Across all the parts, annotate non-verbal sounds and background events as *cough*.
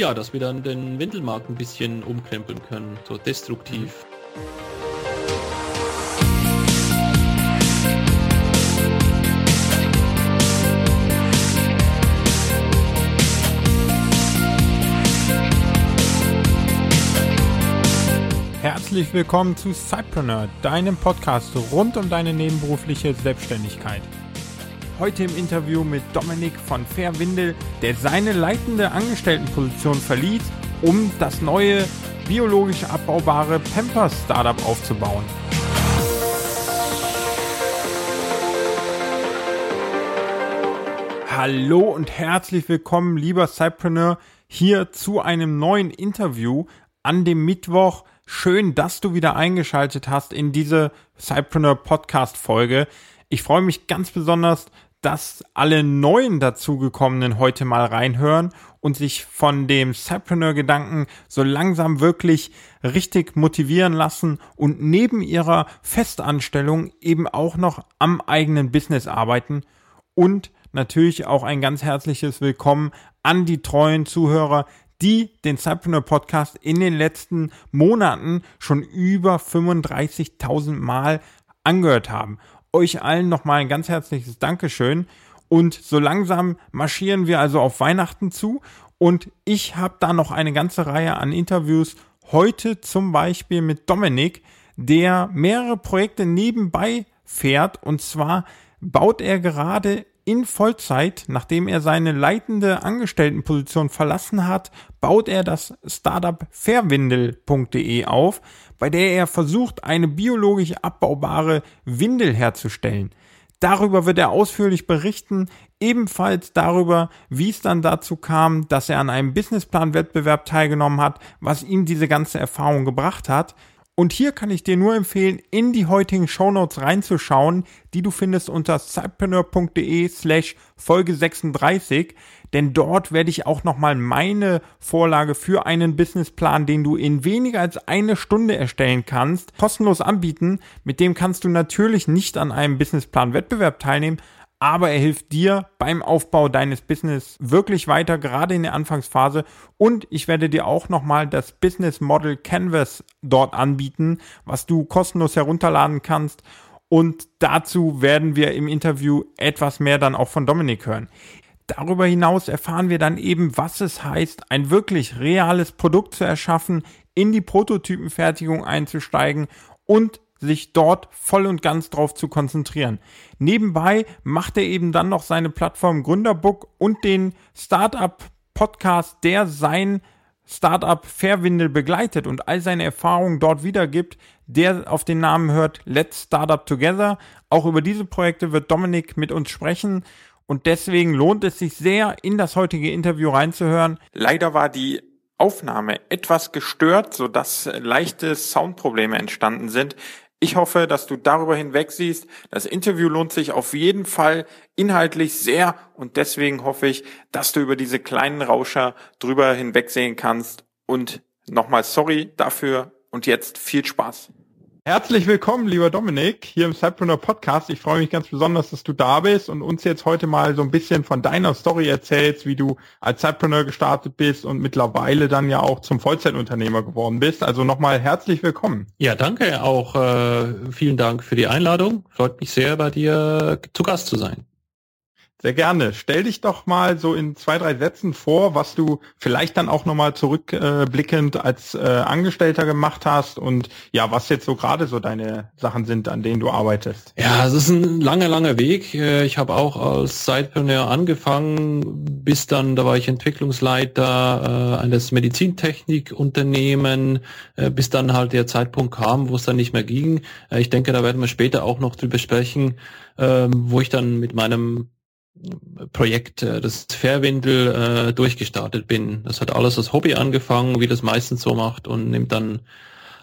Ja, dass wir dann den Windelmarkt ein bisschen umkrempeln können, so destruktiv. Herzlich willkommen zu Cypreneur, deinem Podcast rund um deine nebenberufliche Selbstständigkeit. Heute im Interview mit Dominik von Fairwindel, der seine leitende Angestelltenposition verließ, um das neue biologisch abbaubare Pampers Startup aufzubauen. Hallo und herzlich willkommen, lieber Cypreneur, hier zu einem neuen Interview an dem Mittwoch. Schön, dass du wieder eingeschaltet hast in diese Cypreneur Podcast Folge. Ich freue mich ganz besonders, dass alle neuen dazugekommenen heute mal reinhören und sich von dem Cypreneur-Gedanken so langsam wirklich richtig motivieren lassen und neben ihrer Festanstellung eben auch noch am eigenen Business arbeiten. Und natürlich auch ein ganz herzliches Willkommen an die treuen Zuhörer, die den Cypreneur Podcast in den letzten Monaten schon über 35.000 Mal angehört haben euch allen nochmal ein ganz herzliches Dankeschön. Und so langsam marschieren wir also auf Weihnachten zu. Und ich habe da noch eine ganze Reihe an Interviews. Heute zum Beispiel mit Dominik, der mehrere Projekte nebenbei fährt. Und zwar baut er gerade in Vollzeit, nachdem er seine leitende Angestelltenposition verlassen hat, baut er das Startup fairwindel.de auf, bei der er versucht, eine biologisch abbaubare Windel herzustellen. Darüber wird er ausführlich berichten, ebenfalls darüber, wie es dann dazu kam, dass er an einem Businessplan-Wettbewerb teilgenommen hat, was ihm diese ganze Erfahrung gebracht hat. Und hier kann ich dir nur empfehlen, in die heutigen Shownotes reinzuschauen, die du findest unter cypreneur.de slash Folge 36, denn dort werde ich auch nochmal meine Vorlage für einen Businessplan, den du in weniger als eine Stunde erstellen kannst, kostenlos anbieten. Mit dem kannst du natürlich nicht an einem Businessplan-Wettbewerb teilnehmen, aber er hilft dir beim Aufbau deines Business wirklich weiter, gerade in der Anfangsphase. Und ich werde dir auch nochmal das Business Model Canvas dort anbieten, was du kostenlos herunterladen kannst. Und dazu werden wir im Interview etwas mehr dann auch von Dominik hören. Darüber hinaus erfahren wir dann eben, was es heißt, ein wirklich reales Produkt zu erschaffen, in die Prototypenfertigung einzusteigen und sich dort voll und ganz drauf zu konzentrieren. Nebenbei macht er eben dann noch seine Plattform Gründerbook und den Startup Podcast, der sein Startup Fairwindel begleitet und all seine Erfahrungen dort wiedergibt, der auf den Namen hört Let's Startup Together. Auch über diese Projekte wird Dominik mit uns sprechen und deswegen lohnt es sich sehr, in das heutige Interview reinzuhören. Leider war die Aufnahme etwas gestört, sodass leichte Soundprobleme entstanden sind. Ich hoffe, dass du darüber hinweg siehst. Das Interview lohnt sich auf jeden Fall inhaltlich sehr und deswegen hoffe ich, dass du über diese kleinen Rauscher drüber hinwegsehen kannst. Und nochmal sorry dafür und jetzt viel Spaß. Herzlich willkommen, lieber Dominik, hier im Cypreneur Podcast. Ich freue mich ganz besonders, dass du da bist und uns jetzt heute mal so ein bisschen von deiner Story erzählst, wie du als Cypreneur gestartet bist und mittlerweile dann ja auch zum Vollzeitunternehmer geworden bist. Also nochmal herzlich willkommen. Ja, danke auch. Äh, vielen Dank für die Einladung. Freut mich sehr, bei dir zu Gast zu sein. Sehr gerne. Stell dich doch mal so in zwei, drei Sätzen vor, was du vielleicht dann auch nochmal zurückblickend äh, als äh, Angestellter gemacht hast und ja, was jetzt so gerade so deine Sachen sind, an denen du arbeitest. Ja, es ist ein langer, langer Weg. Äh, ich habe auch als Sidepreneur angefangen, bis dann, da war ich Entwicklungsleiter äh, eines Medizintechnikunternehmen, äh, bis dann halt der Zeitpunkt kam, wo es dann nicht mehr ging. Äh, ich denke, da werden wir später auch noch drüber sprechen, äh, wo ich dann mit meinem Projekt, äh, das Fairwindel, äh, durchgestartet bin. Das hat alles als Hobby angefangen, wie das meistens so macht und nimmt dann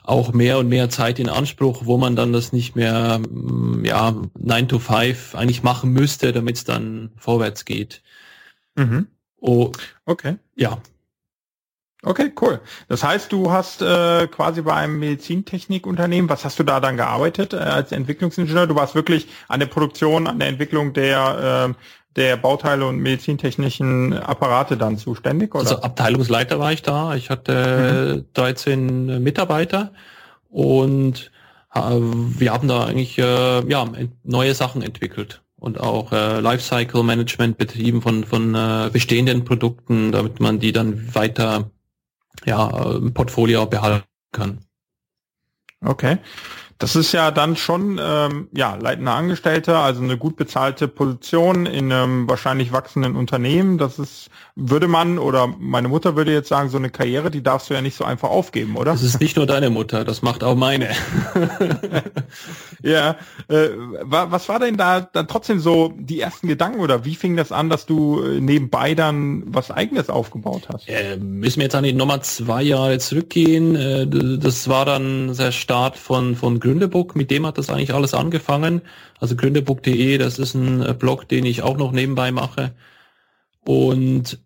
auch mehr und mehr Zeit in Anspruch, wo man dann das nicht mehr, mm, ja, 9 to 5 eigentlich machen müsste, damit es dann vorwärts geht. Mhm. Oh, okay. Ja. Okay, cool. Das heißt, du hast äh, quasi bei einem Medizintechnikunternehmen, was hast du da dann gearbeitet äh, als Entwicklungsingenieur? Du warst wirklich an der Produktion, an der Entwicklung der, äh, der Bauteile und medizintechnischen Apparate dann zuständig? Oder? Also Abteilungsleiter war ich da. Ich hatte mhm. 13 Mitarbeiter und äh, wir haben da eigentlich äh, ja, neue Sachen entwickelt und auch äh, Lifecycle Management betrieben von, von äh, bestehenden Produkten, damit man die dann weiter ja, Portfolio behalten kann. Okay. Das ist ja dann schon ähm, ja, leitender Angestellter, also eine gut bezahlte Position in einem wahrscheinlich wachsenden Unternehmen. Das ist, würde man oder meine Mutter würde jetzt sagen, so eine Karriere, die darfst du ja nicht so einfach aufgeben, oder? Das ist nicht nur deine Mutter, das macht auch meine. *laughs* ja, äh, was war denn da dann trotzdem so die ersten Gedanken oder wie fing das an, dass du äh, nebenbei dann was eigenes aufgebaut hast? Äh, müssen wir jetzt an die Nummer zwei Jahre zurückgehen. Äh, das war dann der Start von, von Gründerbook, mit dem hat das eigentlich alles angefangen. Also gründerbook.de, das ist ein äh, Blog, den ich auch noch nebenbei mache. Und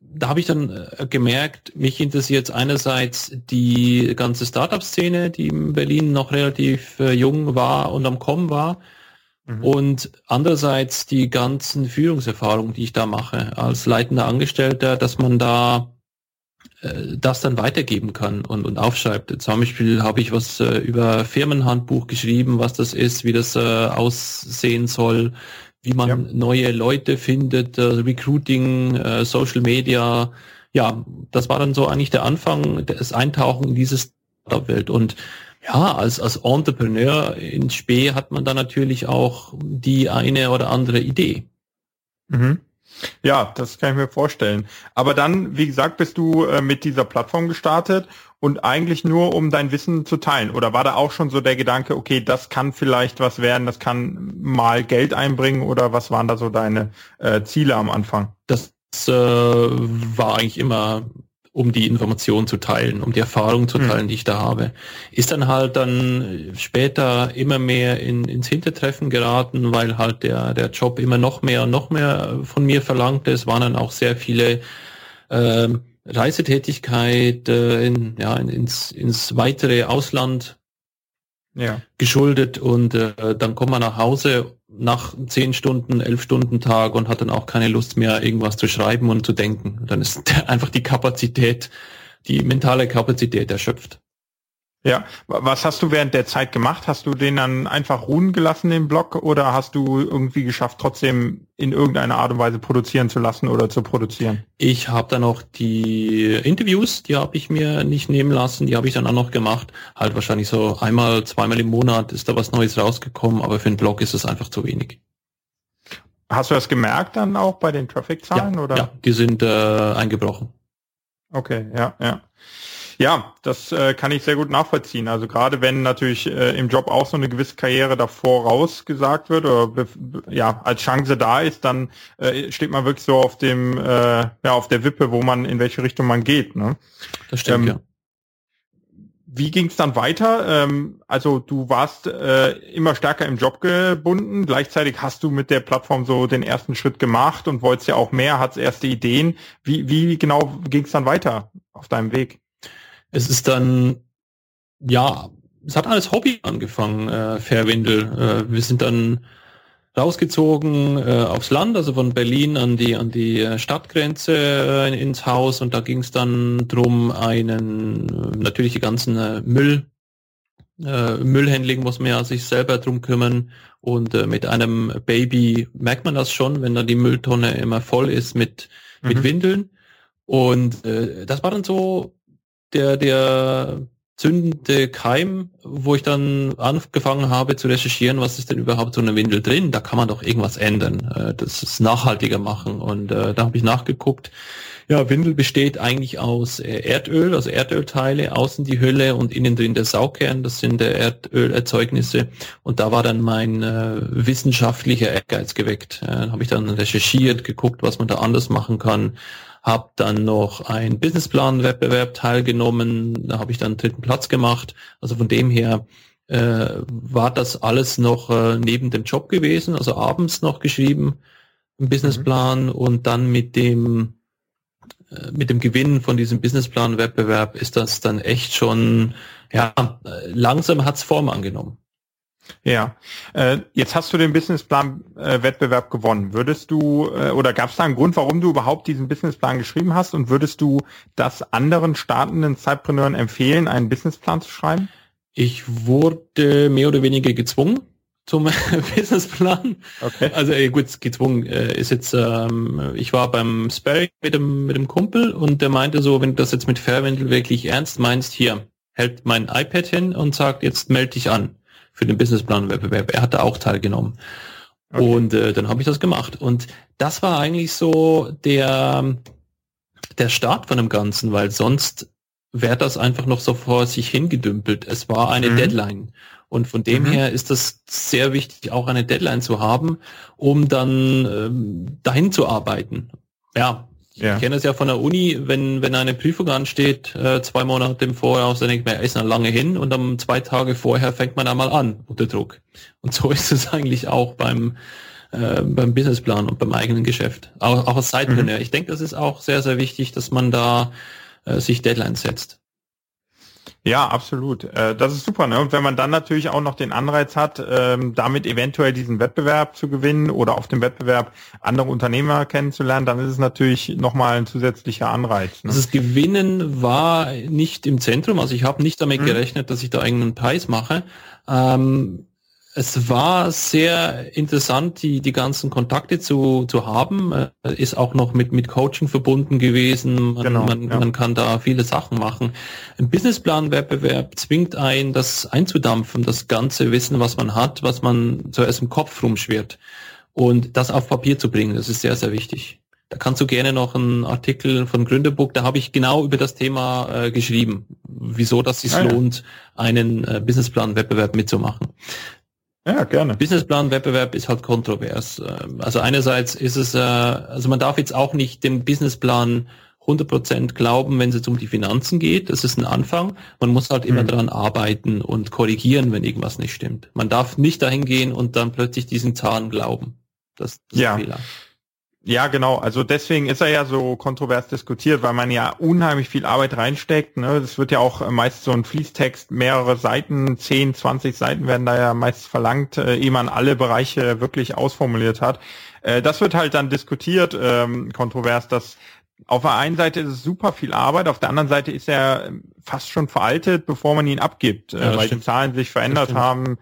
da habe ich dann äh, gemerkt, mich interessiert einerseits die ganze Startup-Szene, die in Berlin noch relativ äh, jung war und am Kommen war. Mhm. Und andererseits die ganzen Führungserfahrungen, die ich da mache als leitender Angestellter, dass man da äh, das dann weitergeben kann und, und aufschreibt. Zum Beispiel habe ich was äh, über Firmenhandbuch geschrieben, was das ist, wie das äh, aussehen soll, wie man ja. neue Leute findet, äh, Recruiting, äh, Social Media. Ja, das war dann so eigentlich der Anfang, des Eintauchen in diese Startup-Welt. Und ja, als, als Entrepreneur in Spee hat man da natürlich auch die eine oder andere Idee. Mhm. Ja, das kann ich mir vorstellen. Aber dann, wie gesagt, bist du äh, mit dieser Plattform gestartet und eigentlich nur, um dein Wissen zu teilen. Oder war da auch schon so der Gedanke, okay, das kann vielleicht was werden, das kann mal Geld einbringen oder was waren da so deine äh, Ziele am Anfang? Das äh, war eigentlich immer um die Information zu teilen, um die Erfahrung zu hm. teilen, die ich da habe. Ist dann halt dann später immer mehr in, ins Hintertreffen geraten, weil halt der, der Job immer noch mehr und noch mehr von mir verlangte. Es waren dann auch sehr viele äh, Reisetätigkeit äh, in, ja, in, ins, ins weitere Ausland ja. geschuldet und äh, dann kommt man nach Hause nach zehn Stunden, elf Stunden Tag und hat dann auch keine Lust mehr, irgendwas zu schreiben und zu denken. Dann ist *laughs* einfach die Kapazität, die mentale Kapazität erschöpft. Ja, was hast du während der Zeit gemacht? Hast du den dann einfach ruhen gelassen, den Blog, oder hast du irgendwie geschafft, trotzdem in irgendeiner Art und Weise produzieren zu lassen oder zu produzieren? Ich habe dann auch die Interviews, die habe ich mir nicht nehmen lassen, die habe ich dann auch noch gemacht. Halt wahrscheinlich so einmal, zweimal im Monat ist da was Neues rausgekommen, aber für einen Blog ist es einfach zu wenig. Hast du das gemerkt dann auch bei den Traffic-Zahlen? Ja, oder? ja, die sind äh, eingebrochen. Okay, ja, ja. Ja, das äh, kann ich sehr gut nachvollziehen. Also gerade wenn natürlich äh, im Job auch so eine gewisse Karriere davor rausgesagt wird oder ja als Chance da ist, dann äh, steht man wirklich so auf dem äh, ja auf der Wippe, wo man in welche Richtung man geht. Ne? Das stimmt ähm, ja. Wie ging es dann weiter? Ähm, also du warst äh, immer stärker im Job gebunden. Gleichzeitig hast du mit der Plattform so den ersten Schritt gemacht und wolltest ja auch mehr, hattest erste Ideen. Wie, wie genau ging es dann weiter auf deinem Weg? Es ist dann, ja, es hat alles Hobby angefangen, äh, Fairwindel. Äh, wir sind dann rausgezogen äh, aufs Land, also von Berlin an die an die äh, Stadtgrenze äh, ins Haus und da ging es dann drum, einen äh, natürlich die ganzen äh, Müll äh, Müllhandling muss man ja sich selber drum kümmern und äh, mit einem Baby merkt man das schon, wenn dann die Mülltonne immer voll ist mit mhm. mit Windeln und äh, das war dann so der, der zündende Keim, wo ich dann angefangen habe zu recherchieren, was ist denn überhaupt so eine Windel drin? Da kann man doch irgendwas ändern, äh, das ist nachhaltiger machen. Und äh, da habe ich nachgeguckt. Ja, Windel besteht eigentlich aus äh, Erdöl, also Erdölteile, außen die Hülle und innen drin der Saugkern, das sind der Erdölerzeugnisse. Und da war dann mein äh, wissenschaftlicher Ehrgeiz geweckt. Äh, habe ich dann recherchiert, geguckt, was man da anders machen kann habe dann noch ein Businessplan-Wettbewerb teilgenommen, da habe ich dann dritten Platz gemacht. Also von dem her äh, war das alles noch äh, neben dem Job gewesen, also abends noch geschrieben, ein Businessplan mhm. und dann mit dem äh, mit dem Gewinn von diesem Businessplan-Wettbewerb ist das dann echt schon, ja, langsam hat's Form angenommen. Ja, äh, jetzt hast du den Businessplan-Wettbewerb äh, gewonnen. Würdest du äh, oder gab es da einen Grund, warum du überhaupt diesen Businessplan geschrieben hast und würdest du das anderen startenden Zeitpreneuren empfehlen, einen Businessplan zu schreiben? Ich wurde mehr oder weniger gezwungen zum *laughs* Businessplan. Okay. Also äh, gut, gezwungen äh, ist jetzt, ähm, ich war beim Sparring mit dem, mit dem Kumpel und der meinte so, wenn du das jetzt mit Fairwendel wirklich ernst meinst, hier, hält mein iPad hin und sagt, jetzt melde dich an für den Businessplan-Wettbewerb. Er hatte auch teilgenommen. Okay. Und äh, dann habe ich das gemacht. Und das war eigentlich so der, der Start von dem Ganzen, weil sonst wäre das einfach noch so vor sich hingedümpelt. Es war eine mhm. Deadline. Und von dem mhm. her ist das sehr wichtig, auch eine Deadline zu haben, um dann ähm, dahin zu arbeiten. Ja, ja. Ich kenne es ja von der Uni, wenn, wenn eine Prüfung ansteht, äh, zwei Monate im Voraus, dann denkt man, er ist noch lange hin und dann zwei Tage vorher fängt man einmal an unter Druck. Und so *laughs* ist es eigentlich auch beim, äh, beim Businessplan und beim eigenen Geschäft. Auch, auch als Sidepreneur. Mhm. Ich denke, das ist auch sehr, sehr wichtig, dass man da äh, sich Deadlines setzt. Ja, absolut. Äh, das ist super. Ne? Und wenn man dann natürlich auch noch den Anreiz hat, ähm, damit eventuell diesen Wettbewerb zu gewinnen oder auf dem Wettbewerb andere Unternehmer kennenzulernen, dann ist es natürlich nochmal ein zusätzlicher Anreiz. Ne? Also das Gewinnen war nicht im Zentrum. Also ich habe nicht damit mhm. gerechnet, dass ich da irgendeinen Preis mache. Ähm, es war sehr interessant, die, die ganzen Kontakte zu, zu haben. Äh, ist auch noch mit, mit Coaching verbunden gewesen. Man, genau, man, ja. man kann da viele Sachen machen. Ein Businessplan-Wettbewerb zwingt ein, das einzudampfen, das ganze Wissen, was man hat, was man zuerst im Kopf rumschwirrt. Und das auf Papier zu bringen, das ist sehr, sehr wichtig. Da kannst du gerne noch einen Artikel von Gründerbook, da habe ich genau über das Thema äh, geschrieben, wieso das sich ah, lohnt, ja. einen äh, Businessplan-Wettbewerb mitzumachen. Ja, gerne. Businessplan-Wettbewerb ist halt kontrovers. Also einerseits ist es, äh, also man darf jetzt auch nicht dem Businessplan 100% glauben, wenn es jetzt um die Finanzen geht. Das ist ein Anfang. Man muss halt immer mhm. daran arbeiten und korrigieren, wenn irgendwas nicht stimmt. Man darf nicht dahin gehen und dann plötzlich diesen Zahn glauben. Das, das ja. ist Fehler. Ja, genau. Also deswegen ist er ja so kontrovers diskutiert, weil man ja unheimlich viel Arbeit reinsteckt. Ne? Das wird ja auch meist so ein Fließtext, mehrere Seiten, 10, 20 Seiten werden da ja meist verlangt, äh, ehe man alle Bereiche wirklich ausformuliert hat. Äh, das wird halt dann diskutiert, ähm, kontrovers, dass auf der einen Seite ist es super viel Arbeit, auf der anderen Seite ist er fast schon veraltet, bevor man ihn abgibt, äh, ja, weil stimmt. die Zahlen sich verändert haben.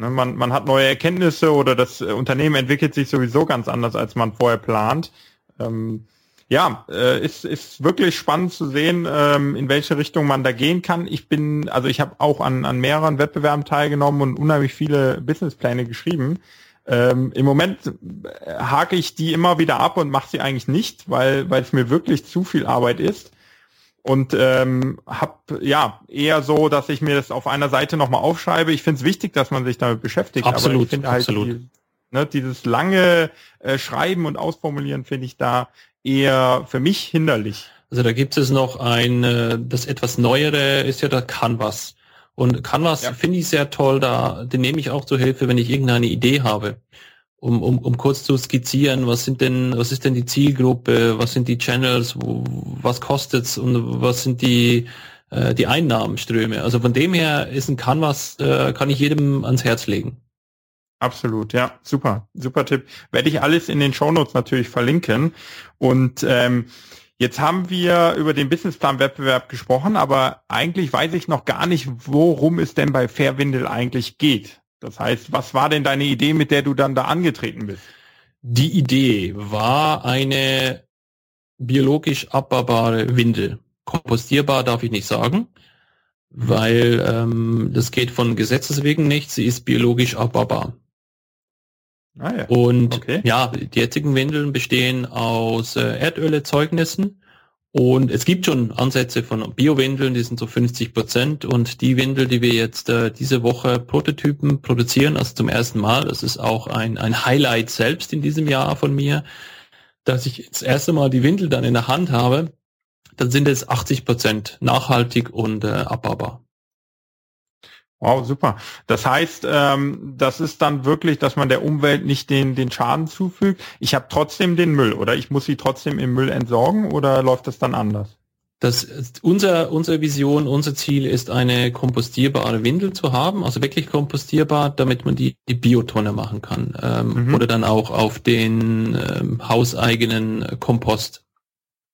Ne, man, man hat neue Erkenntnisse oder das äh, Unternehmen entwickelt sich sowieso ganz anders, als man vorher plant. Ähm, ja, äh, ist, ist wirklich spannend zu sehen, ähm, in welche Richtung man da gehen kann. Ich bin, also ich habe auch an, an mehreren Wettbewerben teilgenommen und unheimlich viele Businesspläne geschrieben. Ähm, Im Moment äh, hake ich die immer wieder ab und mache sie eigentlich nicht, weil weil es mir wirklich zu viel Arbeit ist und ähm, habe ja eher so, dass ich mir das auf einer Seite nochmal aufschreibe. Ich finde es wichtig, dass man sich damit beschäftigt. Absolut, aber ich finde halt absolut. Die, ne, dieses lange äh, Schreiben und Ausformulieren finde ich da eher für mich hinderlich. Also da gibt es noch ein, äh, das etwas neuere ist ja der Canvas. Und Canvas ja. finde ich sehr toll, da den nehme ich auch zur Hilfe, wenn ich irgendeine Idee habe um, um, um kurz zu skizzieren, was sind denn, was ist denn die Zielgruppe, was sind die Channels, wo, was kostet's und was sind die äh, die Einnahmenströme. Also von dem her ist ein Canvas, äh, kann ich jedem ans Herz legen. Absolut, ja, super, super Tipp. Werde ich alles in den Shownotes natürlich verlinken. Und ähm, jetzt haben wir über den Businessplan-Wettbewerb gesprochen, aber eigentlich weiß ich noch gar nicht, worum es denn bei Fairwindel eigentlich geht. Das heißt, was war denn deine Idee, mit der du dann da angetreten bist? Die Idee war eine biologisch abbaubare Windel. Kompostierbar darf ich nicht sagen, weil ähm, das geht von Gesetzes wegen nicht. Sie ist biologisch abbaubar. Ah, ja. Und okay. ja, die jetzigen Windeln bestehen aus äh, Erdölerzeugnissen und es gibt schon Ansätze von Bio-Windeln, die sind so 50 Prozent. Und die Windel, die wir jetzt äh, diese Woche Prototypen produzieren, also zum ersten Mal, das ist auch ein, ein Highlight selbst in diesem Jahr von mir, dass ich das erste Mal die Windel dann in der Hand habe, dann sind es 80 Prozent nachhaltig und äh, abbaubar. Wow, super. Das heißt, ähm, das ist dann wirklich, dass man der Umwelt nicht den, den Schaden zufügt. Ich habe trotzdem den Müll oder ich muss sie trotzdem im Müll entsorgen oder läuft das dann anders? Das, unser, unsere Vision, unser Ziel ist, eine kompostierbare Windel zu haben, also wirklich kompostierbar, damit man die, die Biotonne machen kann. Ähm, mhm. Oder dann auch auf den ähm, hauseigenen Kompost.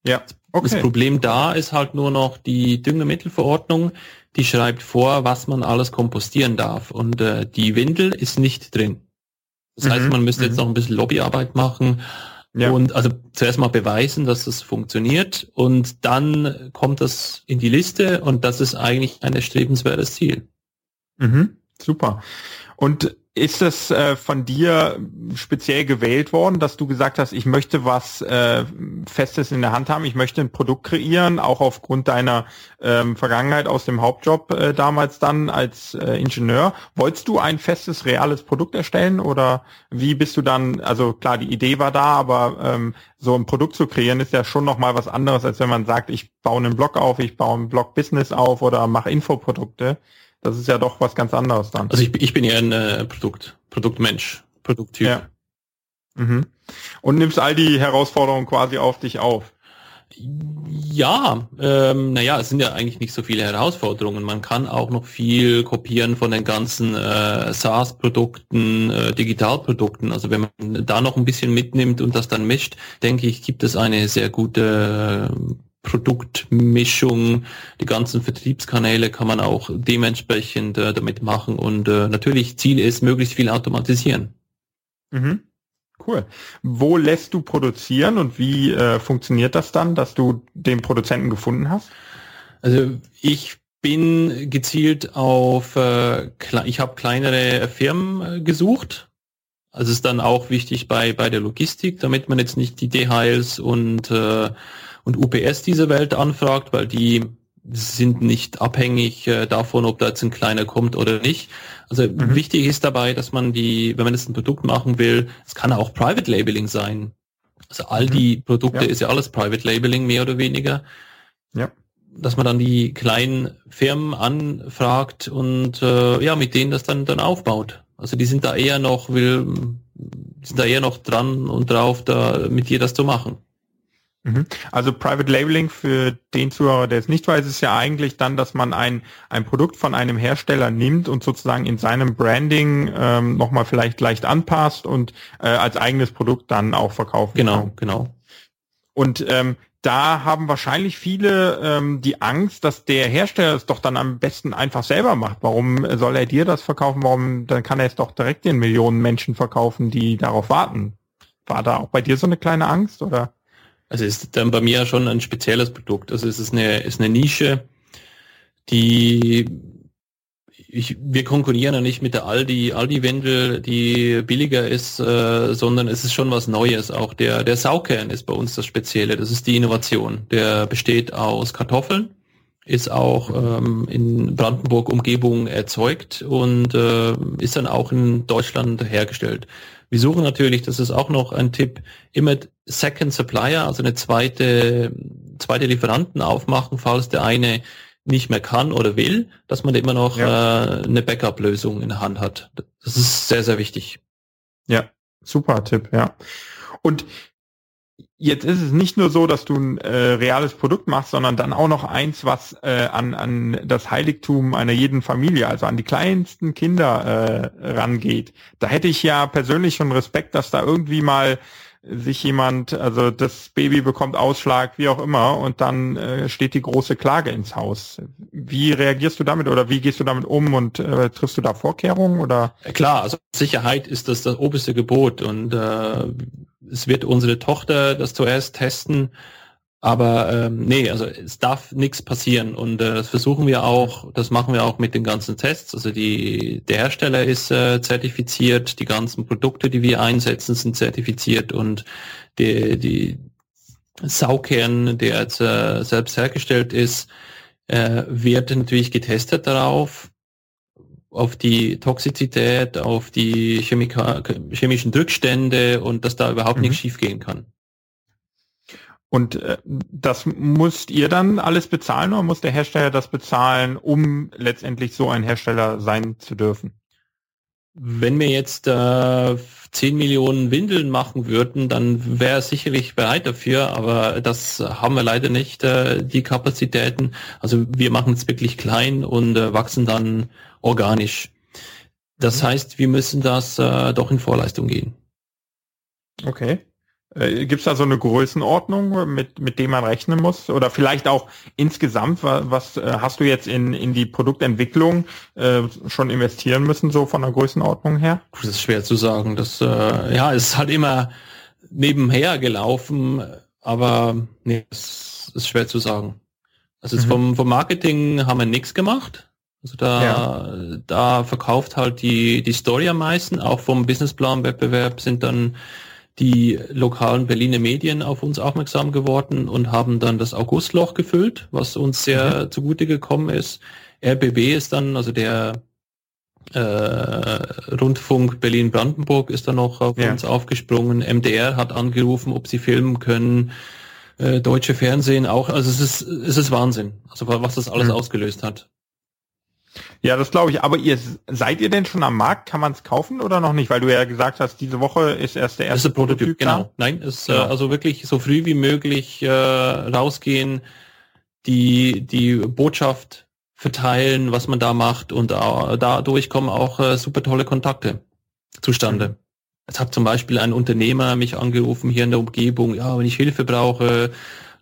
Ja. Okay. Das Problem da ist halt nur noch die Düngemittelverordnung, die schreibt vor, was man alles kompostieren darf. Und äh, die Windel ist nicht drin. Das mhm. heißt, man müsste mhm. jetzt noch ein bisschen Lobbyarbeit machen ja. Und also zuerst mal beweisen, dass das funktioniert und dann kommt das in die Liste und das ist eigentlich ein erstrebenswertes Ziel. Mhm, super. Und ist es äh, von dir speziell gewählt worden, dass du gesagt hast, ich möchte was äh, Festes in der Hand haben, ich möchte ein Produkt kreieren, auch aufgrund deiner ähm, Vergangenheit aus dem Hauptjob äh, damals dann als äh, Ingenieur. Wolltest du ein festes, reales Produkt erstellen oder wie bist du dann, also klar, die Idee war da, aber ähm, so ein Produkt zu kreieren ist ja schon nochmal was anderes, als wenn man sagt, ich baue einen Blog auf, ich baue ein Blog-Business auf oder mache Infoprodukte. Das ist ja doch was ganz anderes dann. Also ich, ich bin eher ein äh, Produkt, Produktmensch, Produkttyp. Ja. Mhm. Und nimmst all die Herausforderungen quasi auf dich auf. Ja, ähm, naja, es sind ja eigentlich nicht so viele Herausforderungen. Man kann auch noch viel kopieren von den ganzen äh, SaaS-Produkten, äh, Digitalprodukten. Also wenn man da noch ein bisschen mitnimmt und das dann mischt, denke ich, gibt es eine sehr gute äh, Produktmischung, die ganzen Vertriebskanäle kann man auch dementsprechend äh, damit machen und äh, natürlich Ziel ist, möglichst viel automatisieren. Mhm. Cool. Wo lässt du produzieren und wie äh, funktioniert das dann, dass du den Produzenten gefunden hast? Also ich bin gezielt auf, äh, ich habe kleinere Firmen äh, gesucht. Also ist dann auch wichtig bei, bei der Logistik, damit man jetzt nicht die DHLs und äh, und UPS diese Welt anfragt, weil die sind nicht abhängig äh, davon, ob da jetzt ein kleiner kommt oder nicht. Also mhm. wichtig ist dabei, dass man die, wenn man jetzt ein Produkt machen will, es kann auch Private Labeling sein. Also all mhm. die Produkte ja. ist ja alles Private Labeling, mehr oder weniger. Ja. Dass man dann die kleinen Firmen anfragt und äh, ja, mit denen das dann, dann aufbaut. Also die sind da eher noch, will, sind da eher noch dran und drauf, da mit dir das zu machen. Mhm. Also Private Labeling für den Zuhörer, der es nicht weiß, ist ja eigentlich dann, dass man ein, ein Produkt von einem Hersteller nimmt und sozusagen in seinem Branding ähm, nochmal vielleicht leicht anpasst und äh, als eigenes Produkt dann auch verkaufen genau, kann. Genau, genau. Und ähm, da haben wahrscheinlich viele ähm, die Angst, dass der Hersteller es doch dann am besten einfach selber macht. Warum soll er dir das verkaufen? Warum dann kann er es doch direkt den Millionen Menschen verkaufen, die darauf warten? War da auch bei dir so eine kleine Angst oder? Also ist dann bei mir schon ein spezielles Produkt. Also es ist eine, ist eine Nische, die ich, wir konkurrieren ja nicht mit der Aldi, Aldi-Wendel, die billiger ist, äh, sondern es ist schon was Neues. Auch der, der Saukern ist bei uns das Spezielle. Das ist die Innovation. Der besteht aus Kartoffeln, ist auch ähm, in Brandenburg Umgebung erzeugt und äh, ist dann auch in Deutschland hergestellt. Wir suchen natürlich, das ist auch noch ein Tipp, immer Second Supplier, also eine zweite, zweite Lieferanten aufmachen, falls der eine nicht mehr kann oder will, dass man immer noch ja. äh, eine Backup-Lösung in der Hand hat. Das ist sehr, sehr wichtig. Ja, super Tipp, ja. Und jetzt ist es nicht nur so, dass du ein äh, reales Produkt machst, sondern dann auch noch eins, was äh, an, an das Heiligtum einer jeden Familie, also an die kleinsten Kinder äh, rangeht. Da hätte ich ja persönlich schon Respekt, dass da irgendwie mal sich jemand, also das Baby bekommt Ausschlag, wie auch immer, und dann äh, steht die große Klage ins Haus. Wie reagierst du damit oder wie gehst du damit um und äh, triffst du da Vorkehrungen oder? Klar, also Sicherheit ist das das oberste Gebot und äh, es wird unsere Tochter das zuerst testen. Aber ähm, nee, also es darf nichts passieren. Und äh, das versuchen wir auch, das machen wir auch mit den ganzen Tests. Also die, der Hersteller ist äh, zertifiziert, die ganzen Produkte, die wir einsetzen, sind zertifiziert. Und die, die Saukern, der jetzt äh, selbst hergestellt ist, äh, wird natürlich getestet darauf, auf die Toxizität, auf die Chemika chemischen Rückstände und dass da überhaupt mhm. nichts schiefgehen kann. Und äh, das müsst ihr dann alles bezahlen oder muss der Hersteller das bezahlen, um letztendlich so ein Hersteller sein zu dürfen? Wenn wir jetzt äh, 10 Millionen Windeln machen würden, dann wäre es sicherlich bereit dafür, aber das haben wir leider nicht, äh, die Kapazitäten. Also wir machen es wirklich klein und äh, wachsen dann organisch. Das mhm. heißt, wir müssen das äh, doch in Vorleistung gehen. Okay. Äh, Gibt es da so eine Größenordnung, mit, mit dem man rechnen muss? Oder vielleicht auch insgesamt, was, was äh, hast du jetzt in, in die Produktentwicklung äh, schon investieren müssen, so von der Größenordnung her? Das ist schwer zu sagen. Das äh, ja, ist halt immer nebenher gelaufen, aber nee, es ist schwer zu sagen. Also mhm. vom, vom Marketing haben wir nichts gemacht. Also da, ja. da verkauft halt die, die Story am meisten. Auch vom Businessplan-Wettbewerb sind dann die lokalen Berliner Medien auf uns aufmerksam geworden und haben dann das Augustloch gefüllt, was uns sehr mhm. zugute gekommen ist. RBB ist dann, also der äh, Rundfunk Berlin-Brandenburg ist dann noch auf ja. uns aufgesprungen. MDR hat angerufen, ob sie filmen können. Äh, deutsche Fernsehen auch. Also es ist, es ist Wahnsinn, also was das alles mhm. ausgelöst hat. Ja, das glaube ich. Aber ihr seid ihr denn schon am Markt? Kann man es kaufen oder noch nicht? Weil du ja gesagt hast, diese Woche ist erst der erste Prototyp. Prototyp genau. Nein, ist genau. Äh, also wirklich so früh wie möglich äh, rausgehen, die die Botschaft verteilen, was man da macht und äh, dadurch kommen auch äh, super tolle Kontakte zustande. Mhm. Es hat zum Beispiel ein Unternehmer mich angerufen hier in der Umgebung, ja, wenn ich Hilfe brauche,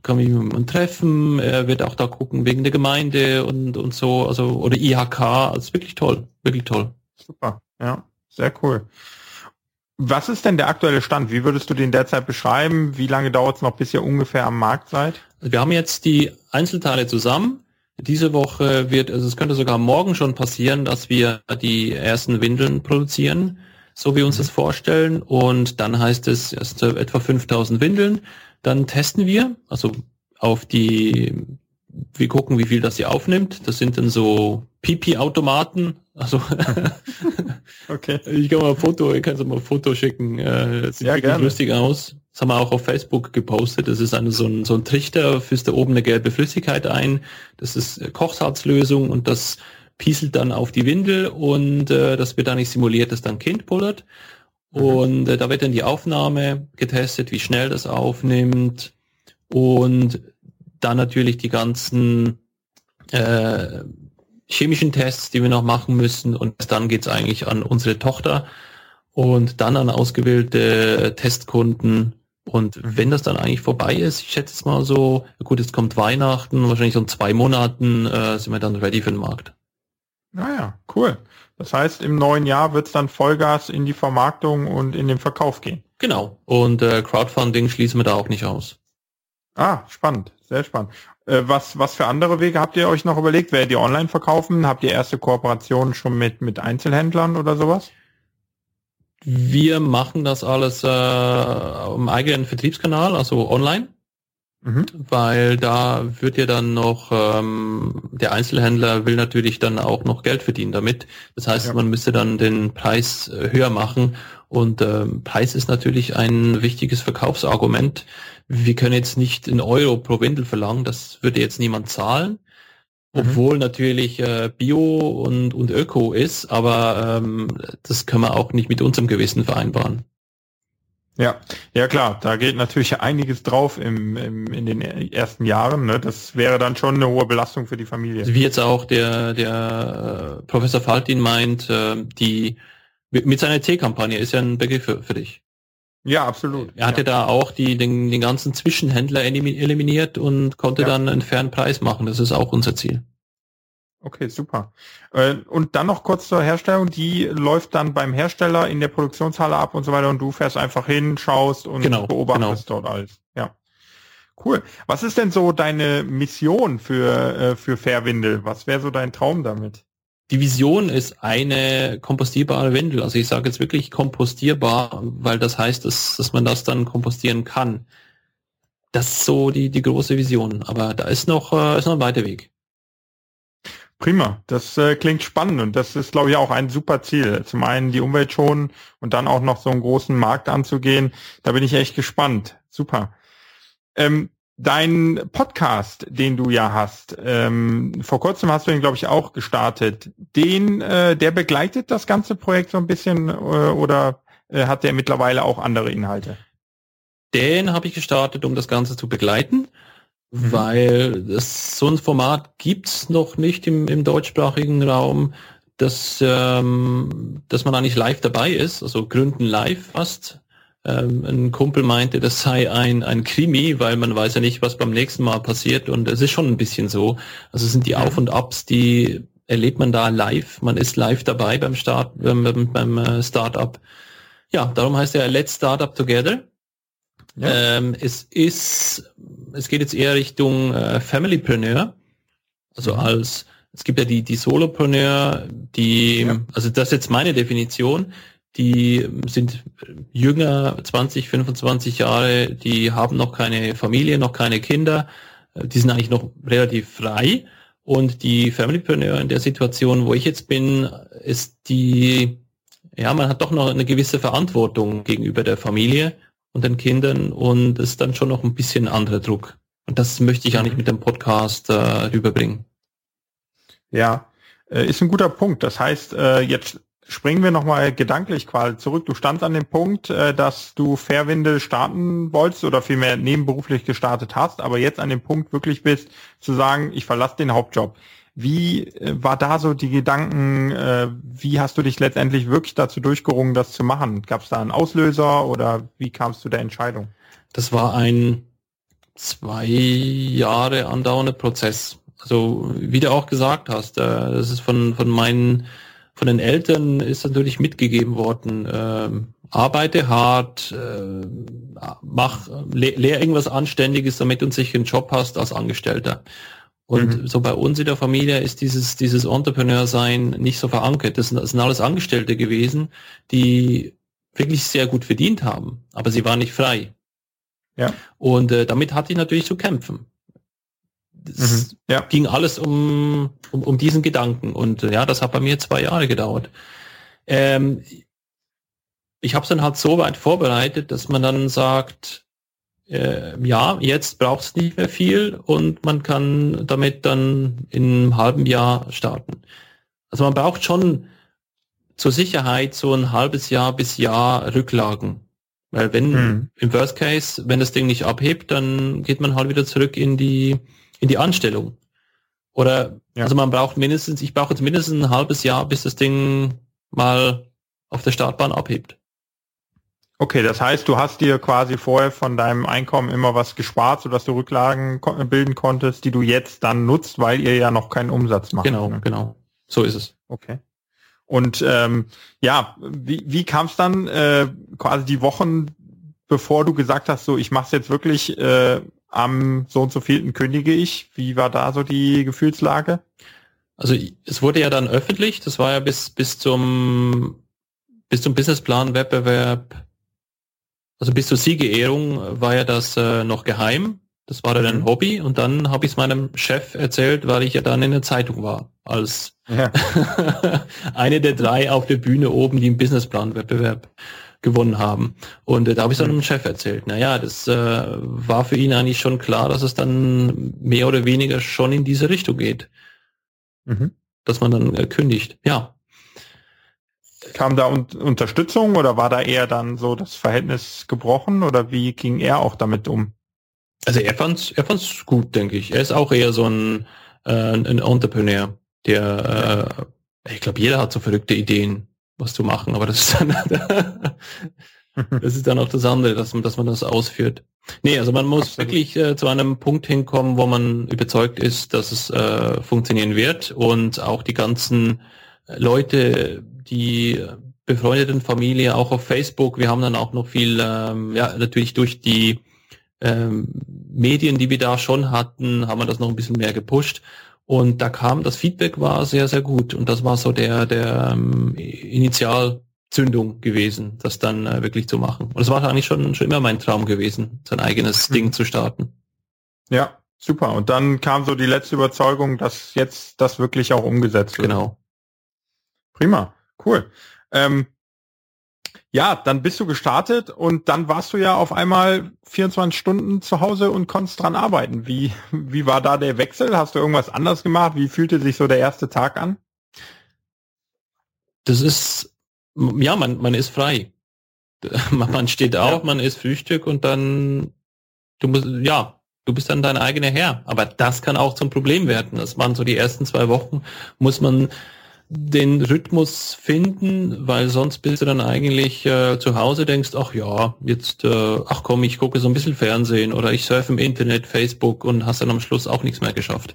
kann mich mit ihm treffen, er wird auch da gucken wegen der Gemeinde und, und so, also, oder IHK, also wirklich toll, wirklich toll. Super, ja, sehr cool. Was ist denn der aktuelle Stand? Wie würdest du den derzeit beschreiben? Wie lange dauert es noch, bis ihr ungefähr am Markt seid? Also wir haben jetzt die Einzelteile zusammen. Diese Woche wird, also es könnte sogar morgen schon passieren, dass wir die ersten Windeln produzieren, so wie uns mhm. das vorstellen. Und dann heißt es erst etwa 5000 Windeln. Dann testen wir, also auf die, wir gucken, wie viel das sie aufnimmt. Das sind dann so Pipi-Automaten. Also *laughs* okay. *laughs* ich kann mal ein Foto, ich kann mal ein Foto schicken. Äh, das sieht ja, wirklich gerne. lustig aus. Das haben wir auch auf Facebook gepostet. Das ist eine, so, ein, so ein Trichter, führst da oben eine gelbe Flüssigkeit ein. Das ist Kochsalzlösung und das pieselt dann auf die Windel und äh, das wird dann nicht simuliert, dass dann Kind pullert. Mhm. Und äh, da wird dann die Aufnahme getestet, wie schnell das aufnimmt und dann natürlich die ganzen äh, chemischen Tests, die wir noch machen müssen und dann geht's eigentlich an unsere Tochter und dann an ausgewählte Testkunden. Und wenn das dann eigentlich vorbei ist, ich schätze es mal so, gut, jetzt kommt Weihnachten, wahrscheinlich so in zwei Monaten äh, sind wir dann ready für den Markt. Naja, cool. Das heißt, im neuen Jahr wird es dann Vollgas in die Vermarktung und in den Verkauf gehen. Genau. Und äh, Crowdfunding schließen wir da auch nicht aus. Ah, spannend, sehr spannend. Äh, was, was für andere Wege habt ihr euch noch überlegt? Werdet ihr online verkaufen? Habt ihr erste Kooperationen schon mit, mit Einzelhändlern oder sowas? Wir machen das alles äh, im eigenen Vertriebskanal, also online. Mhm. Weil da wird ja dann noch, ähm, der Einzelhändler will natürlich dann auch noch Geld verdienen damit. Das heißt, ja. man müsste dann den Preis äh, höher machen. Und ähm, Preis ist natürlich ein wichtiges Verkaufsargument. Wir können jetzt nicht einen Euro pro Windel verlangen, das würde jetzt niemand zahlen. Mhm. Obwohl natürlich äh, Bio und, und Öko ist, aber ähm, das können wir auch nicht mit unserem Gewissen vereinbaren. Ja, ja klar, da geht natürlich einiges drauf im, im, in den ersten Jahren. Ne? Das wäre dann schon eine hohe Belastung für die Familie. Wie jetzt auch der, der äh, Professor Faltin meint, äh, die mit seiner T-Kampagne ist ja ein Begriff für, für dich. Ja, absolut. Er hatte ja. da auch die, den, den ganzen Zwischenhändler eliminiert und konnte ja. dann einen fairen Preis machen. Das ist auch unser Ziel. Okay, super. Äh, und dann noch kurz zur Herstellung. Die läuft dann beim Hersteller in der Produktionshalle ab und so weiter und du fährst einfach hin, schaust und genau, beobachtest genau. dort alles. Ja. Cool. Was ist denn so deine Mission für, äh, für Fairwindel? Was wäre so dein Traum damit? Die Vision ist eine kompostierbare Windel. Also ich sage jetzt wirklich kompostierbar, weil das heißt, dass, dass man das dann kompostieren kann. Das ist so die, die große Vision. Aber da ist noch, äh, ist noch ein weiter Weg. Prima, das äh, klingt spannend und das ist, glaube ich, auch ein super Ziel. Zum einen die Umwelt schonen und dann auch noch so einen großen Markt anzugehen. Da bin ich echt gespannt. Super. Ähm, dein Podcast, den du ja hast, ähm, vor kurzem hast du ihn, glaube ich, auch gestartet. Den, äh, der begleitet das ganze Projekt so ein bisschen äh, oder äh, hat der mittlerweile auch andere Inhalte? Den habe ich gestartet, um das Ganze zu begleiten, mhm. weil es, so ein Format gibt's noch nicht im, im deutschsprachigen Raum, dass, ähm, dass man eigentlich live dabei ist, also Gründen live fast ähm, ein Kumpel meinte, das sei ein, ein Krimi, weil man weiß ja nicht, was beim nächsten Mal passiert und es ist schon ein bisschen so. Also sind die Auf- und Abs, die erlebt man da live, man ist live dabei beim Start, beim, beim äh, Startup. Ja, darum heißt er Let's Startup Together. Ja. Ähm, es ist, es geht jetzt eher Richtung äh, Familypreneur, also mhm. als es gibt ja die, die Solopreneur, die, ja. also das ist jetzt meine Definition, die sind jünger, 20, 25 Jahre, die haben noch keine Familie, noch keine Kinder, die sind eigentlich noch relativ frei. Und die Familypreneur in der Situation, wo ich jetzt bin, ist die, ja, man hat doch noch eine gewisse Verantwortung gegenüber der Familie und den Kindern und ist dann schon noch ein bisschen anderer Druck. Und das möchte ich eigentlich mit dem Podcast äh, rüberbringen. Ja, äh, ist ein guter Punkt. Das heißt, äh, jetzt springen wir nochmal gedanklich quasi zurück. Du standst an dem Punkt, äh, dass du Fairwinde starten wolltest oder vielmehr nebenberuflich gestartet hast, aber jetzt an dem Punkt wirklich bist, zu sagen, ich verlasse den Hauptjob. Wie äh, war da so die Gedanken, äh, wie hast du dich letztendlich wirklich dazu durchgerungen, das zu machen? Gab es da einen Auslöser oder wie kamst du der Entscheidung? Das war ein zwei Jahre andauernder Prozess. Also wie du auch gesagt hast, das ist von, von meinen von den Eltern ist natürlich mitgegeben worden, äh, arbeite hart, äh, mach, le lehr irgendwas Anständiges, damit du einen sicheren Job hast als Angestellter. Und mhm. so bei uns in der Familie ist dieses, dieses Entrepreneur-Sein nicht so verankert. Das sind, das sind alles Angestellte gewesen, die wirklich sehr gut verdient haben, aber sie waren nicht frei. Ja. Und äh, damit hatte ich natürlich zu kämpfen es mhm, ja. ging alles um, um, um diesen Gedanken. Und ja, das hat bei mir zwei Jahre gedauert. Ähm, ich habe es dann halt so weit vorbereitet, dass man dann sagt, äh, ja, jetzt braucht es nicht mehr viel und man kann damit dann in einem halben Jahr starten. Also man braucht schon zur Sicherheit so ein halbes Jahr bis Jahr Rücklagen. Weil wenn mhm. im Worst Case, wenn das Ding nicht abhebt, dann geht man halt wieder zurück in die in die Anstellung. Oder ja. also man braucht mindestens, ich brauche jetzt mindestens ein halbes Jahr, bis das Ding mal auf der Startbahn abhebt. Okay, das heißt, du hast dir quasi vorher von deinem Einkommen immer was gespart, sodass du Rücklagen bilden konntest, die du jetzt dann nutzt, weil ihr ja noch keinen Umsatz macht. Genau, ne? genau. So ist es. Okay. Und ähm, ja, wie, wie kam es dann äh, quasi die Wochen, bevor du gesagt hast, so ich mache es jetzt wirklich äh, am so und so vielten kündige ich. Wie war da so die Gefühlslage? Also es wurde ja dann öffentlich, das war ja bis, bis zum bis zum Businessplan-Wettbewerb, also bis zur Siegerehrung war ja das äh, noch geheim. Das war dann ein mhm. Hobby und dann habe ich es meinem Chef erzählt, weil ich ja dann in der Zeitung war, als ja. *laughs* eine der drei auf der Bühne oben, die im Businessplan-Wettbewerb gewonnen haben. Und äh, da habe ich es dann dem Chef erzählt. Naja, das äh, war für ihn eigentlich schon klar, dass es dann mehr oder weniger schon in diese Richtung geht. Mhm. Dass man dann äh, kündigt. Ja. Kam da un Unterstützung oder war da eher dann so das Verhältnis gebrochen oder wie ging er auch damit um? Also er fand's, er fand's gut, denke ich. Er ist auch eher so ein, äh, ein Entrepreneur, der, äh, ich glaube, jeder hat so verrückte Ideen was zu machen, aber das ist dann, *laughs* das ist dann auch das andere, dass man, dass man das ausführt. Nee, also man muss Absolut. wirklich äh, zu einem Punkt hinkommen, wo man überzeugt ist, dass es äh, funktionieren wird und auch die ganzen Leute, die befreundeten Familie, auch auf Facebook, wir haben dann auch noch viel, ähm, ja, natürlich durch die ähm, Medien, die wir da schon hatten, haben wir das noch ein bisschen mehr gepusht. Und da kam, das Feedback war sehr, sehr gut. Und das war so der, der ähm, Initialzündung gewesen, das dann äh, wirklich zu machen. Und es war eigentlich schon, schon immer mein Traum gewesen, sein eigenes mhm. Ding zu starten. Ja, super. Und dann kam so die letzte Überzeugung, dass jetzt das wirklich auch umgesetzt wird. Genau. Prima, cool. Ähm, ja, dann bist du gestartet und dann warst du ja auf einmal 24 Stunden zu Hause und konntest dran arbeiten. Wie, wie war da der Wechsel? Hast du irgendwas anders gemacht? Wie fühlte sich so der erste Tag an? Das ist, ja, man, man ist frei. *laughs* Man steht auf, ja. man isst Frühstück und dann, du musst, ja, du bist dann dein eigener Herr. Aber das kann auch zum Problem werden. Das waren so die ersten zwei Wochen, muss man den Rhythmus finden, weil sonst bist du dann eigentlich äh, zu Hause, denkst, ach ja, jetzt, äh, ach komm, ich gucke so ein bisschen Fernsehen oder ich surfe im Internet, Facebook und hast dann am Schluss auch nichts mehr geschafft.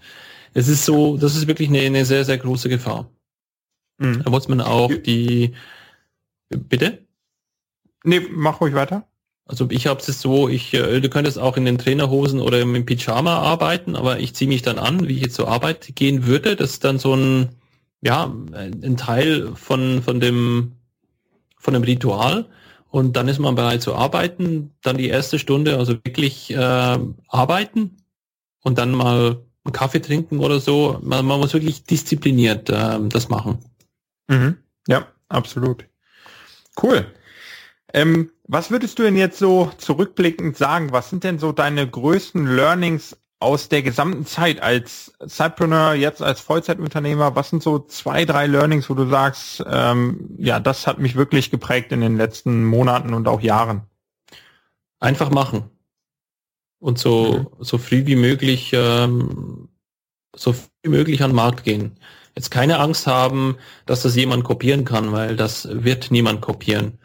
Es ist so, das ist wirklich eine, eine sehr, sehr große Gefahr. Mhm. Da muss man auch die, bitte? Nee, mach ruhig weiter. Also ich habe es so, ich, äh, du könntest auch in den Trainerhosen oder im Pyjama arbeiten, aber ich ziehe mich dann an, wie ich jetzt zur Arbeit gehen würde. Das ist dann so ein, ja, ein Teil von, von dem, von dem Ritual. Und dann ist man bereit zu arbeiten, dann die erste Stunde, also wirklich äh, arbeiten und dann mal einen Kaffee trinken oder so. Man, man muss wirklich diszipliniert äh, das machen. Mhm. Ja, absolut. Cool. Ähm, was würdest du denn jetzt so zurückblickend sagen? Was sind denn so deine größten Learnings aus der gesamten Zeit als Sidepreneur, jetzt als Vollzeitunternehmer, was sind so zwei, drei Learnings, wo du sagst, ähm, ja, das hat mich wirklich geprägt in den letzten Monaten und auch Jahren? Einfach machen. Und so, mhm. so früh wie möglich, ähm, so früh wie möglich an den Markt gehen. Jetzt keine Angst haben, dass das jemand kopieren kann, weil das wird niemand kopieren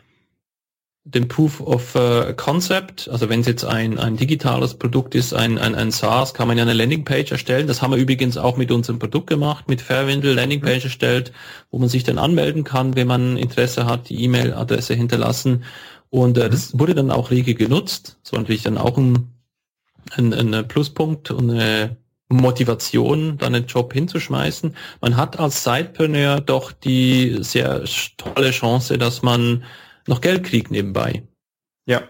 den Proof of uh, Concept, also wenn es jetzt ein, ein digitales Produkt ist, ein, ein, ein SaaS, kann man ja eine Landingpage erstellen. Das haben wir übrigens auch mit unserem Produkt gemacht, mit Fairwindel Landingpage mhm. erstellt, wo man sich dann anmelden kann, wenn man Interesse hat, die E-Mail-Adresse hinterlassen. Und äh, mhm. das wurde dann auch rege genutzt. So natürlich dann auch ein, ein, ein Pluspunkt und eine Motivation, dann einen Job hinzuschmeißen. Man hat als Sidepreneur doch die sehr tolle Chance, dass man noch Geld kriegt nebenbei. Ja,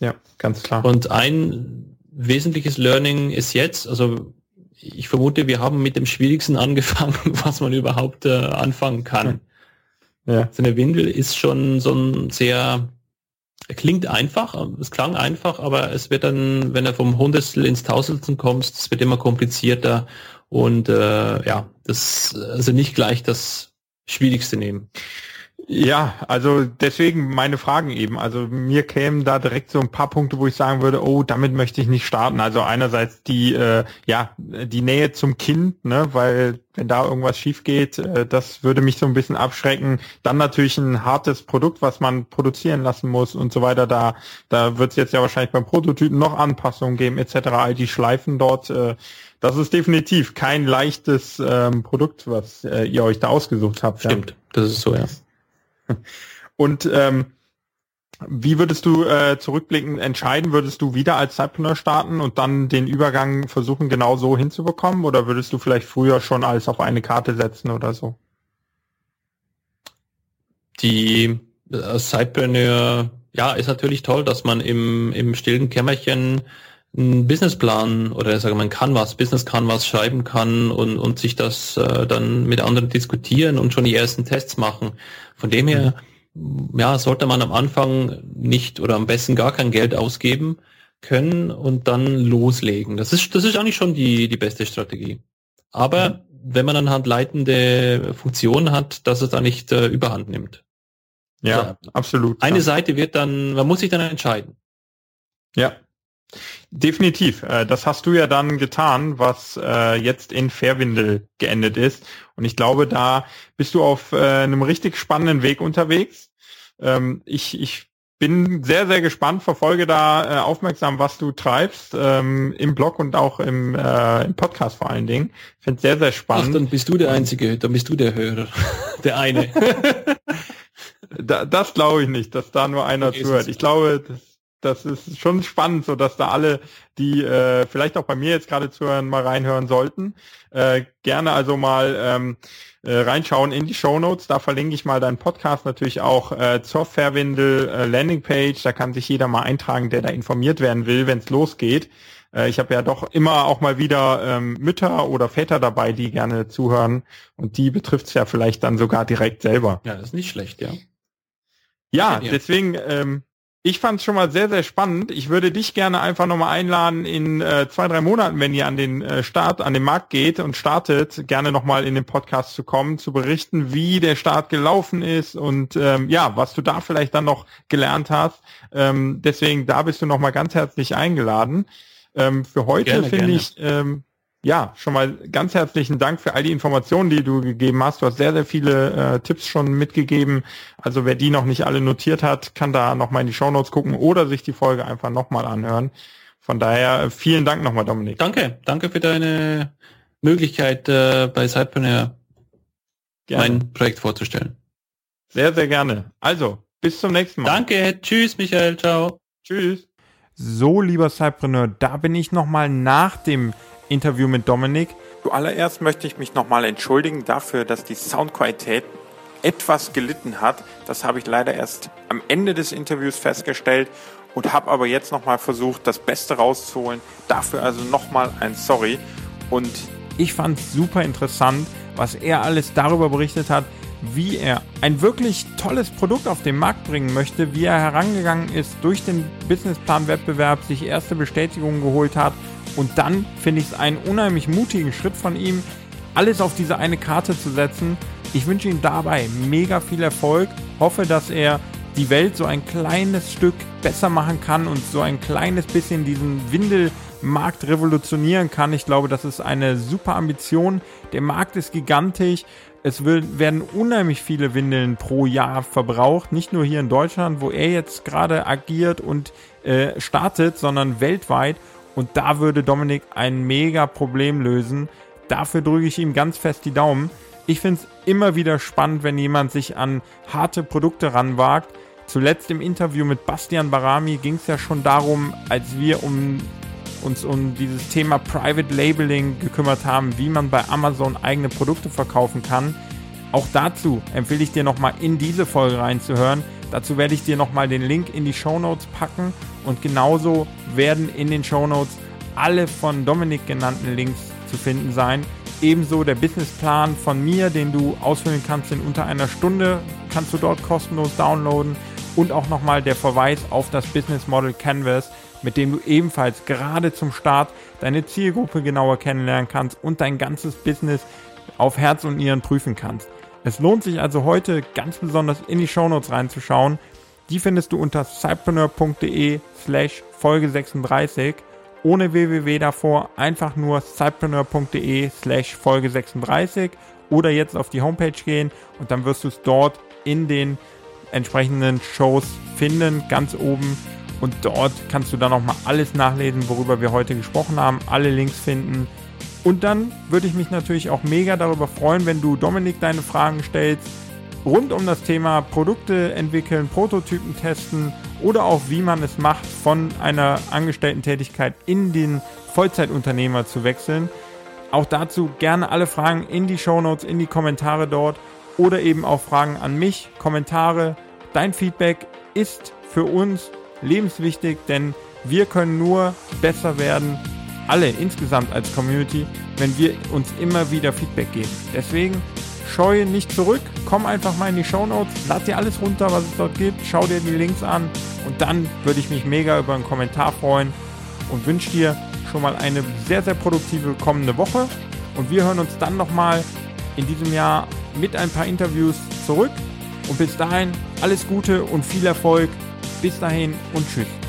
ja, ganz klar. Und ein wesentliches Learning ist jetzt, also ich vermute, wir haben mit dem Schwierigsten angefangen, *laughs* was man überhaupt äh, anfangen kann. Ja. So eine Windel ist schon so ein sehr, klingt einfach, es klang einfach, aber es wird dann, wenn er vom Hundertstel ins Tausendstel kommst, es wird immer komplizierter und äh, ja, das also nicht gleich das Schwierigste nehmen. Ja, also deswegen meine Fragen eben. Also mir kämen da direkt so ein paar Punkte, wo ich sagen würde, oh, damit möchte ich nicht starten. Also einerseits die, äh, ja, die Nähe zum Kind, ne, weil wenn da irgendwas schief geht, äh, das würde mich so ein bisschen abschrecken. Dann natürlich ein hartes Produkt, was man produzieren lassen muss und so weiter. Da, da wird es jetzt ja wahrscheinlich beim Prototypen noch Anpassungen geben etc. All die Schleifen dort. Äh, das ist definitiv kein leichtes ähm, Produkt, was äh, ihr euch da ausgesucht habt. Stimmt, ja. das ist so, ja. Und ähm, wie würdest du äh, zurückblickend entscheiden? Würdest du wieder als Zeitpreneur starten und dann den Übergang versuchen, genau so hinzubekommen? Oder würdest du vielleicht früher schon alles auf eine Karte setzen oder so? Die äh, Sidepreneur, ja, ist natürlich toll, dass man im, im stillen Kämmerchen einen Businessplan oder sagen man kann was, Business kann was schreiben kann und, und sich das äh, dann mit anderen diskutieren und schon die ersten Tests machen. Von dem her, ja, sollte man am Anfang nicht oder am besten gar kein Geld ausgeben können und dann loslegen. Das ist, das ist eigentlich schon die, die beste Strategie. Aber mhm. wenn man dann halt leitende Funktionen hat, dass es da nicht äh, überhand nimmt. Ja, also, absolut. Eine ja. Seite wird dann, man muss sich dann entscheiden. Ja, Definitiv. Äh, das hast du ja dann getan, was äh, jetzt in Fairwindel geendet ist. Und ich glaube, da bist du auf äh, einem richtig spannenden Weg unterwegs. Ähm, ich, ich bin sehr, sehr gespannt, verfolge da aufmerksam, was du treibst, ähm, im Blog und auch im, im Podcast vor allen Dingen. Finde sehr, sehr spannend. Ach, dann bist du der Einzige, dann bist du der Hörer. *laughs* Der eine. *laughs* da, das glaube ich nicht, dass da nur einer zuhört. Ich glaube, das das ist schon spannend, so dass da alle, die äh, vielleicht auch bei mir jetzt gerade zuhören, mal reinhören sollten. Äh, gerne also mal ähm, äh, reinschauen in die Show Notes. Da verlinke ich mal deinen Podcast natürlich auch äh, zur Fairwindel äh, Landingpage. Da kann sich jeder mal eintragen, der da informiert werden will, wenn es losgeht. Äh, ich habe ja doch immer auch mal wieder ähm, Mütter oder Väter dabei, die gerne zuhören. Und die betrifft es ja vielleicht dann sogar direkt selber. Ja, das ist nicht schlecht, ja. Ja, deswegen, ähm, ich fand es schon mal sehr, sehr spannend. Ich würde dich gerne einfach nochmal einladen, in äh, zwei, drei Monaten, wenn ihr an den äh, Start, an den Markt geht und startet, gerne nochmal in den Podcast zu kommen, zu berichten, wie der Start gelaufen ist und ähm, ja, was du da vielleicht dann noch gelernt hast. Ähm, deswegen, da bist du nochmal ganz herzlich eingeladen. Ähm, für heute finde ich, ähm, ja, schon mal ganz herzlichen Dank für all die Informationen, die du gegeben hast. Du hast sehr, sehr viele äh, Tipps schon mitgegeben. Also wer die noch nicht alle notiert hat, kann da nochmal in die Show Notes gucken oder sich die Folge einfach nochmal anhören. Von daher vielen Dank nochmal, Dominik. Danke, danke für deine Möglichkeit, äh, bei Sidepreneur mein Projekt vorzustellen. Sehr, sehr gerne. Also, bis zum nächsten Mal. Danke, tschüss Michael, ciao. Tschüss. So, lieber Cypreneur, da bin ich nochmal nach dem Interview mit Dominik. Zuallererst möchte ich mich nochmal entschuldigen dafür, dass die Soundqualität etwas gelitten hat. Das habe ich leider erst am Ende des Interviews festgestellt und habe aber jetzt nochmal versucht, das Beste rauszuholen. Dafür also nochmal ein Sorry. Und ich fand es super interessant, was er alles darüber berichtet hat, wie er ein wirklich tolles Produkt auf den Markt bringen möchte, wie er herangegangen ist, durch den Businessplan-Wettbewerb sich erste Bestätigungen geholt hat und dann finde ich es einen unheimlich mutigen Schritt von ihm, alles auf diese eine Karte zu setzen. Ich wünsche ihm dabei mega viel Erfolg, hoffe, dass er die Welt so ein kleines Stück besser machen kann und so ein kleines bisschen diesen Windelmarkt revolutionieren kann. Ich glaube, das ist eine super Ambition. Der Markt ist gigantisch. Es werden unheimlich viele Windeln pro Jahr verbraucht, nicht nur hier in Deutschland, wo er jetzt gerade agiert und äh, startet, sondern weltweit. Und da würde Dominik ein mega Problem lösen. Dafür drücke ich ihm ganz fest die Daumen. Ich finde es immer wieder spannend, wenn jemand sich an harte Produkte ranwagt. Zuletzt im Interview mit Bastian Barami ging es ja schon darum, als wir um, uns um dieses Thema Private Labeling gekümmert haben, wie man bei Amazon eigene Produkte verkaufen kann. Auch dazu empfehle ich dir nochmal in diese Folge reinzuhören. Dazu werde ich dir nochmal den Link in die Show Notes packen und genauso werden in den Show Notes alle von Dominik genannten Links zu finden sein. Ebenso der Businessplan von mir, den du ausfüllen kannst in unter einer Stunde, kannst du dort kostenlos downloaden. Und auch nochmal der Verweis auf das Business Model Canvas, mit dem du ebenfalls gerade zum Start deine Zielgruppe genauer kennenlernen kannst und dein ganzes Business auf Herz und Nieren prüfen kannst. Es lohnt sich also heute ganz besonders in die Shownotes reinzuschauen. Die findest du unter cypreneur.de slash Folge 36 ohne www davor, einfach nur cypreneur.de slash Folge 36 oder jetzt auf die Homepage gehen und dann wirst du es dort in den entsprechenden Shows finden, ganz oben. Und dort kannst du dann nochmal alles nachlesen, worüber wir heute gesprochen haben, alle Links finden. Und dann würde ich mich natürlich auch mega darüber freuen, wenn du Dominik deine Fragen stellst, rund um das Thema Produkte entwickeln, Prototypen testen oder auch wie man es macht, von einer Angestellten-Tätigkeit in den Vollzeitunternehmer zu wechseln. Auch dazu gerne alle Fragen in die Show Notes, in die Kommentare dort oder eben auch Fragen an mich, Kommentare. Dein Feedback ist für uns lebenswichtig, denn wir können nur besser werden, alle insgesamt als Community, wenn wir uns immer wieder Feedback geben. Deswegen scheue nicht zurück, komm einfach mal in die Show Notes, lad dir alles runter, was es dort gibt, schau dir die Links an. Und dann würde ich mich mega über einen Kommentar freuen und wünsche dir schon mal eine sehr, sehr produktive kommende Woche. Und wir hören uns dann nochmal in diesem Jahr mit ein paar Interviews zurück. Und bis dahin alles Gute und viel Erfolg. Bis dahin und tschüss.